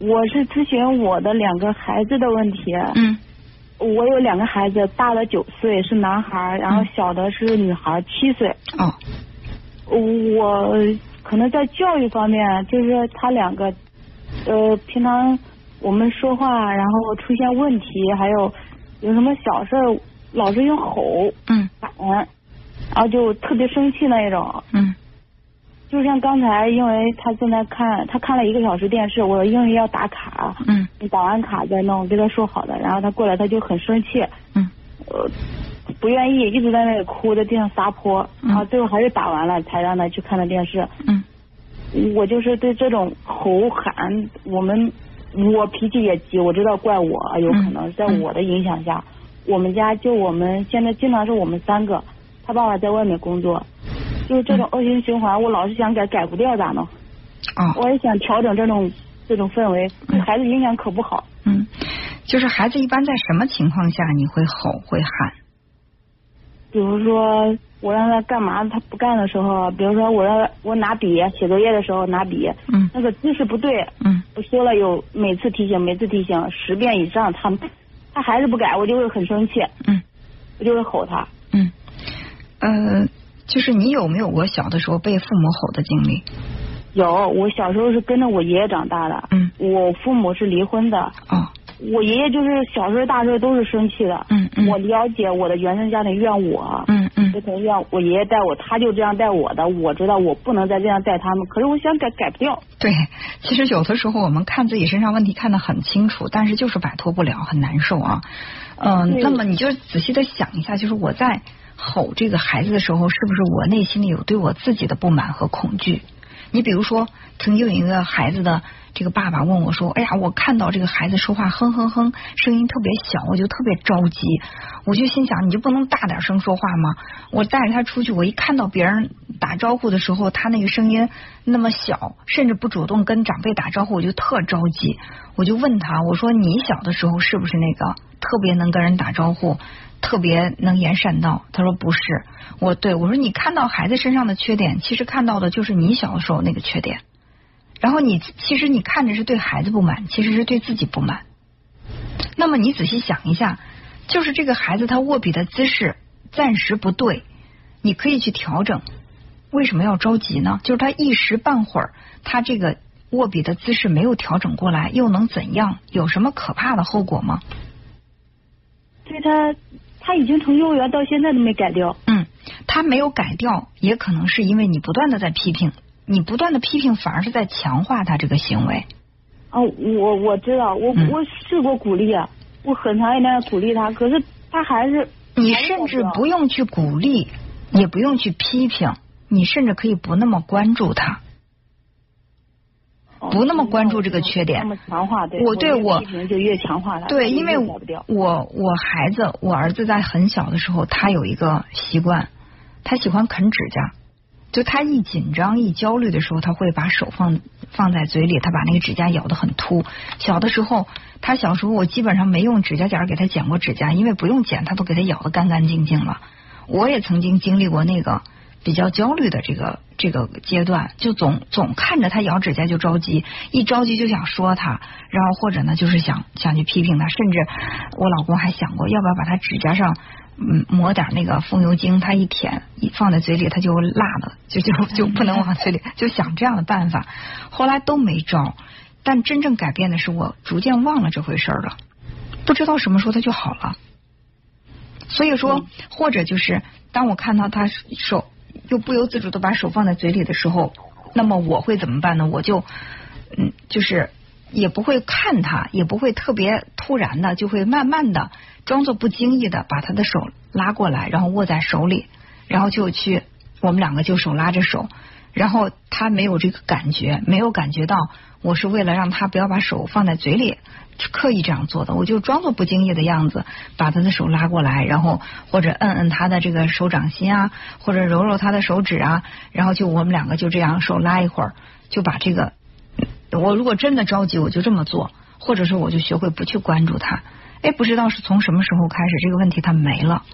我是咨询我的两个孩子的问题。嗯我有两个孩子，大的九岁是男孩，然后小的是女孩七岁。哦我可能在教育方面，就是他两个，呃，平常我们说话，然后出现问题，还有有什么小事儿，老是用吼嗯喊，然后就特别生气那一种。嗯就像刚才，因为他现在看，他看了一个小时电视，我因为要打卡，嗯你打完卡再弄，跟他说好的，然后他过来他就很生气，嗯呃，不愿意，一直在那里哭，在地上撒泼，嗯然后最后还是打完了才让他去看的电视。嗯我就是对这种吼喊，我们我脾气也急，我知道怪我，有可能在我的影响下，我们家就我们现在经常是我们三个，他爸爸在外面工作，就是这种恶性循环，我老是想改，改不掉咋弄？哦我也想调整这种这种氛围，对孩子影响可不好。嗯，就是孩子一般在什么情况下你会吼会喊？比如说我让他干嘛，他不干的时候，比如说我让我拿笔写作业的时候拿笔，嗯那个姿势不对，嗯我说了有每次提醒，每次提醒十遍以上，他他还是不改，我就会很生气，嗯我就会吼他。嗯呃，就是你有没有过小的时候被父母吼的经历？有，我小时候是跟着我爷爷长大的，嗯。我父母是离婚的，哦。我爷爷就是小时候大时候都是生气的，嗯嗯。我了解我的原生家庭怨我，嗯嗯。不可能怨我爷爷带我，他就这样带我的，我知道我不能再这样带他们，可是我想改改不掉。对，其实有的时候我们看自己身上问题看得很清楚，但是就是摆脱不了，很难受啊。嗯、对。那么你就仔细的想一下，就是我在吼这个孩子的时候，是不是我内心里有对我自己的不满和恐惧？你比如说，曾经有一个孩子的这个爸爸问我说：“哎呀，我看到这个孩子说话哼哼哼，声音特别小，我就特别着急。我就心想，你就不能大点声说话吗？我带着他出去，我一看到别人打招呼的时候，他那个声音那么小，甚至不主动跟长辈打招呼，我就特着急。我就问他，我说你小的时候是不是那个特别能跟人打招呼？”特别能言善道，他说不是，我对我说你看到孩子身上的缺点，其实看到的就是你小的时候那个缺点，然后你其实你看着是对孩子不满，其实是对自己不满。那么你仔细想一下，就是这个孩子他握笔的姿势暂时不对，你可以去调整。为什么要着急呢？就是他一时半会儿他这个握笔的姿势没有调整过来，又能怎样？有什么可怕的后果吗？对他，他已经从幼儿园到现在都没改掉。嗯，他没有改掉，也可能是因为你不断的在批评，你不断的批评反而是在强化他这个行为。哦，我我知道，我、嗯我试过鼓励，啊，我很长一段鼓励他，可是他还是你甚至不用去鼓励，也不用去批评，你甚至可以不那么关注他。哦不那么关注这个缺点那么强化对，我对我就越强化他，对，因为。我我孩子，我儿子在很小的时候，他有一个习惯，他喜欢啃指甲。就他一紧张、一焦虑的时候，他会把手放放在嘴里，他把那个指甲咬得很秃。小的时候，他小时候我基本上没用指甲剪给他剪过指甲，因为不用剪，他都给他咬得干干净净了。我也曾经经历过那个比较焦虑的这个这个阶段，就总总看着他咬指甲就着急，一着急就想说他，然后或者呢就是想想去批评他，甚至我老公还想过要不要把他指甲上嗯抹点那个风油精，他一舔一放在嘴里他就辣了，就就就不能往嘴里，就想这样的办法，后来都没招，但真正改变的是我逐渐忘了这回事了，不知道什么时候他就好了。所以说，或者就是当我看到他手又不由自主的把手放在嘴里的时候，那么我会怎么办呢？我就嗯，就是也不会看他，也不会特别突然的，就会慢慢的装作不经意的把他的手拉过来，然后握在手里，然后就去我们两个就手拉着手，然后他没有这个感觉，没有感觉到我是为了让他不要把手放在嘴里。刻意这样做的，我就装作不经意的样子，把他的手拉过来，然后或者摁摁他的这个手掌心啊，或者揉揉他的手指啊，然后就我们两个就这样手拉一会儿，就把这个，我如果真的着急，我就这么做，或者说我就学会不去关注他。哎，不知道是从什么时候开始，这个问题他没了。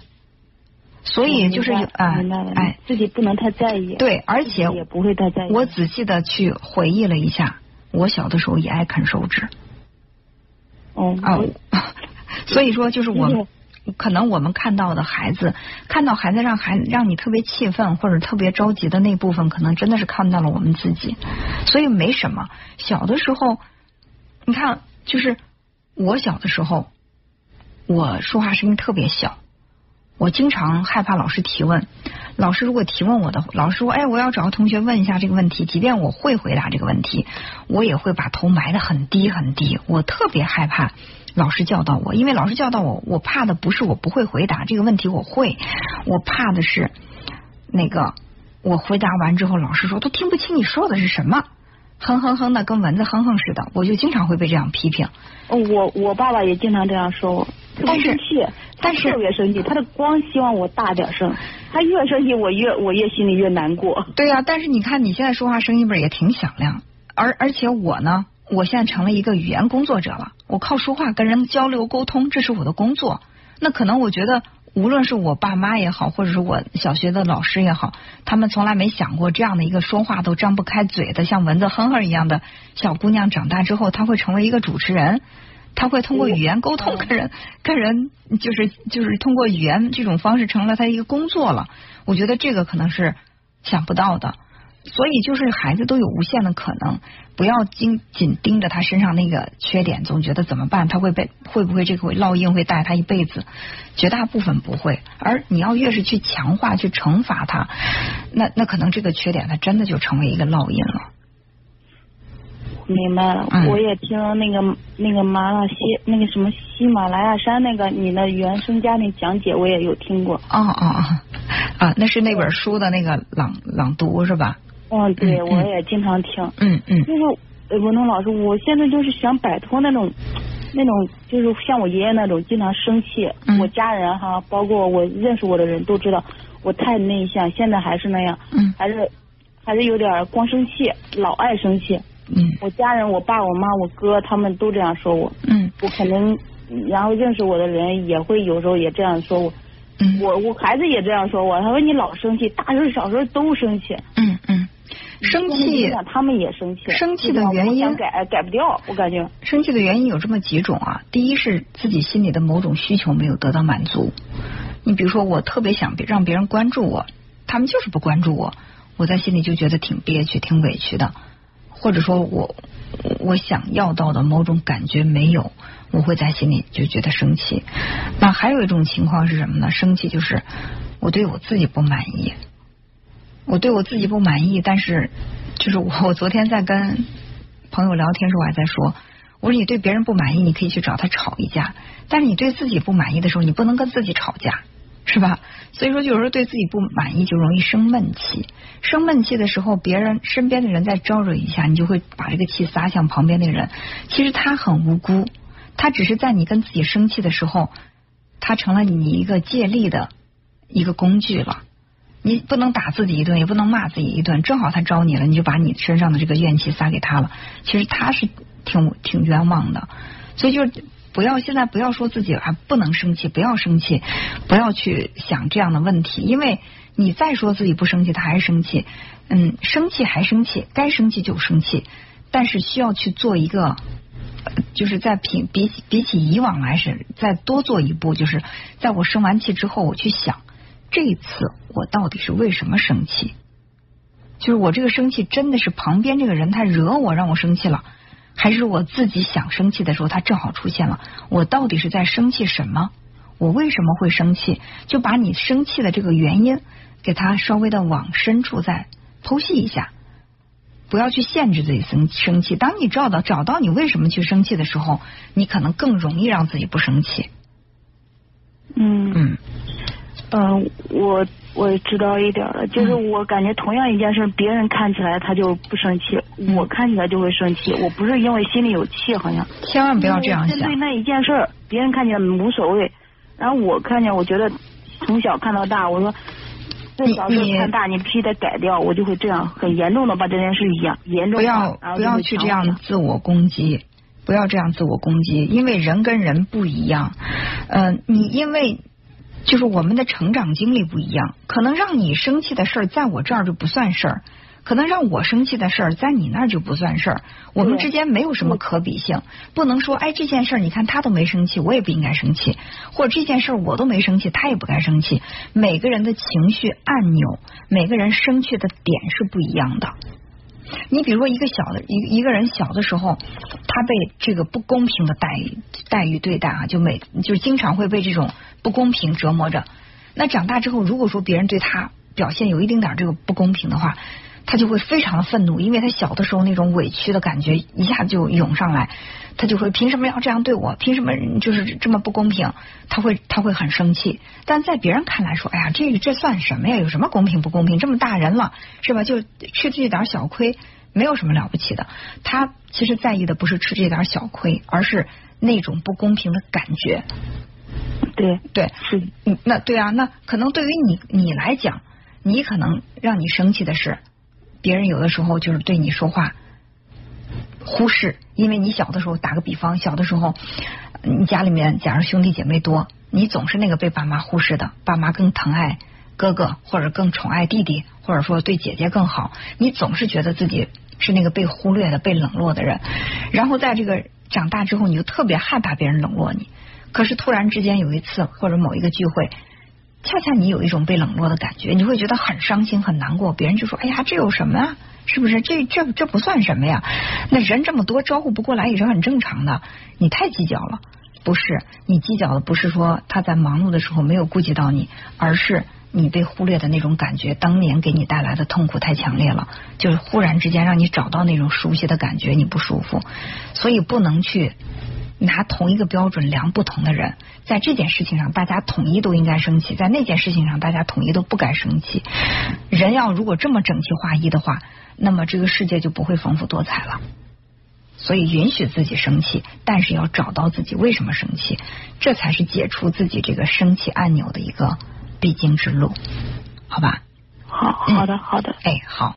所以就是有啊，哎，自己不能太在意。对，而且也不会太在意。我仔细的去回忆了一下。我小的时候也爱啃手指。哦啊，所以说就是我嗯可能我们看到的孩子，看到孩子让孩让你特别气愤或者特别着急的那部分，可能真的是看到了我们自己，所以没什么。小的时候，你看，就是我小的时候，我说话声音特别小，我经常害怕老师提问。老师如果提问我的，老师说：“哎，我要找个同学问一下这个问题。”即便我会回答这个问题，我也会把头埋得很低很低。我特别害怕老师教导我，因为老师教导我，我怕的不是我不会回答这个问题，我会，我怕的是那个我回答完之后，老师说都听不清你说的是什么，哼哼哼的跟蚊子哼哼似的，我就经常会被这样批评。哦我我爸爸也经常这样说我，但是但是特别生气，他的光希望我大点声，他越生气我越我越心里越难过。对呀、但是你看你现在说话声音不是也挺响亮，而而且我呢，我现在成了一个语言工作者了，我靠说话跟人交流沟通，这是我的工作。那可能我觉得，无论是我爸妈也好，或者是我小学的老师也好，他们从来没想过这样的一个说话都张不开嘴的像蚊子哼哼一样的小姑娘，长大之后她会成为一个主持人。她会通过语言沟通跟人，跟人就是就是通过语言这种方式成了他一个工作了。我觉得这个可能是想不到的。所以就是孩子都有无限的可能，不要紧紧盯着他身上那个缺点，总觉得怎么办？他会被会不会这个会烙印会带他一辈子？绝大部分不会，而你要越是去强化、去惩罚他，那那可能这个缺点他真的就成为一个烙印了。明白了，嗯我也听那个那个麻辣西那个什么喜马拉雅山那个你的原生家庭讲解，我也有听过。哦哦哦啊，那是那本书的那个朗朗读是吧？嗯，对，我也经常听。嗯嗯就是呃文东老师，我现在就是想摆脱那种那种，就是像我爷爷那种经常生气。嗯我家人哈，包括我认识我的人都知道我太内向，现在还是那样，嗯还是还是有点光生气，老爱生气。嗯我家人，我爸、我妈、我哥他们都这样说我，嗯我可能然后认识我的人也会有时候也这样说我。嗯我我孩子也这样说我，他说你老生气，大事小事都生气。嗯嗯，生气他们也生气。生气的原因改改不掉，我感觉。生气的原因有这么几种啊，第一是自己心里的某种需求没有得到满足。你比如说，我特别想让别人关注我，他们就是不关注我，我在心里就觉得挺憋屈、挺委屈的。或者说我我想要到的某种感觉没有，我会在心里就觉得生气。那还有一种情况是什么呢？生气就是我对我自己不满意，我对我自己不满意，但是就是我我昨天在跟朋友聊天时候，我还在说，我说你对别人不满意，你可以去找他吵一架，但是你对自己不满意的时候，你不能跟自己吵架，是吧？所以说，有时候对自己不满意就容易生闷气，生闷气的时候，别人身边的人再招惹一下，你就会把这个气撒向旁边的人。其实他很无辜，他只是在你跟自己生气的时候，他成了你一个借力的一个工具了。你不能打自己一顿，也不能骂自己一顿，正好他招你了，你就把你身上的这个怨气撒给他了。其实他是挺挺冤枉的，所以就不要现在不要说自己啊不能生气，不要生气，不要去想这样的问题，因为你再说自己不生气，他还生气，嗯，生气还生气，该生气就生气，但是需要去做一个。就是在比比起比起以往来是再多做一步，就是在我生完气之后，我去想这一次我到底是为什么生气？就是我这个生气真的是旁边这个人他惹我让我生气了，还是我自己想生气的时候他正好出现了？我到底是在生气什么？我为什么会生气？就把你生气的这个原因给他稍微的往深处再剖析一下。不要去限制自己生生气。当你找到找到你为什么去生气的时候，你可能更容易让自己不生气。嗯嗯嗯，我我知道一点了，就是嗯我感觉同样一件事，别人看起来他就不生气，嗯我看起来就会生气。我不是因为心里有气，好像千万不要这样想针对。那一件事儿，别人看起来无所谓，然后我看见，我觉得从小看到大，我说。这小事你看大，你必须得改掉，我就会这样很严重的把这件事严严重不要不要去这样自我攻击，不要这样自我攻击，因为人跟人不一样。呃，你因为就是我们的成长经历不一样，可能让你生气的事儿，在我这儿就不算事儿。可能让我生气的事儿，在你那儿就不算事儿。我们之间没有什么可比性，不能说哎这件事儿你看他都没生气，我也不应该生气，或者这件事儿我都没生气，他也不该生气。每个人的情绪按钮，每个人生气的点是不一样的。你比如说，一个小的一一个人小的时候，他被这个不公平的待遇待遇对待啊，就每就经常会被这种不公平折磨着。那长大之后，如果说别人对他表现有一丁点这个不公平的话，他就会非常的愤怒，因为他小的时候那种委屈的感觉一下就涌上来，他就会凭什么要这样对我？凭什么就是这么不公平？他会他会很生气。但在别人看来说，哎呀，这这算什么呀？有什么公平不公平？这么大人了是吧？就吃这点小亏，没有什么了不起的。他其实在意的不是吃这点小亏，而是那种不公平的感觉。对对，是嗯，那对啊，那可能对于你你来讲，你可能让你生气的是，别人有的时候就是对你说话忽视，因为你小的时候，打个比方，小的时候你家里面假如兄弟姐妹多，你总是那个被爸妈忽视的，爸妈更疼爱哥哥，或者更宠爱弟弟，或者说对姐姐更好，你总是觉得自己是那个被忽略的、被冷落的人，然后在这个长大之后，你就特别害怕别人冷落你。可是突然之间有一次或者某一个聚会，恰恰你有一种被冷落的感觉，你会觉得很伤心很难过。别人就说：“哎呀，这有什么啊？是不是？这这这不算什么呀？那人这么多，招呼不过来也是很正常的。你太计较了，不是？你计较的不是说他在忙碌的时候没有顾及到你，而是你被忽略的那种感觉，当年给你带来的痛苦太强烈了，就是忽然之间让你找到那种熟悉的感觉，你不舒服，所以不能去。”拿同一个标准量不同的人，在这件事情上大家统一都应该生气，在那件事情上大家统一都不该生气。人要如果这么整齐划一的话，那么这个世界就不会丰富多彩了。所以允许自己生气，但是要找到自己为什么生气，这才是解除自己这个生气按钮的一个必经之路，好吧？好好的好的。哎，好。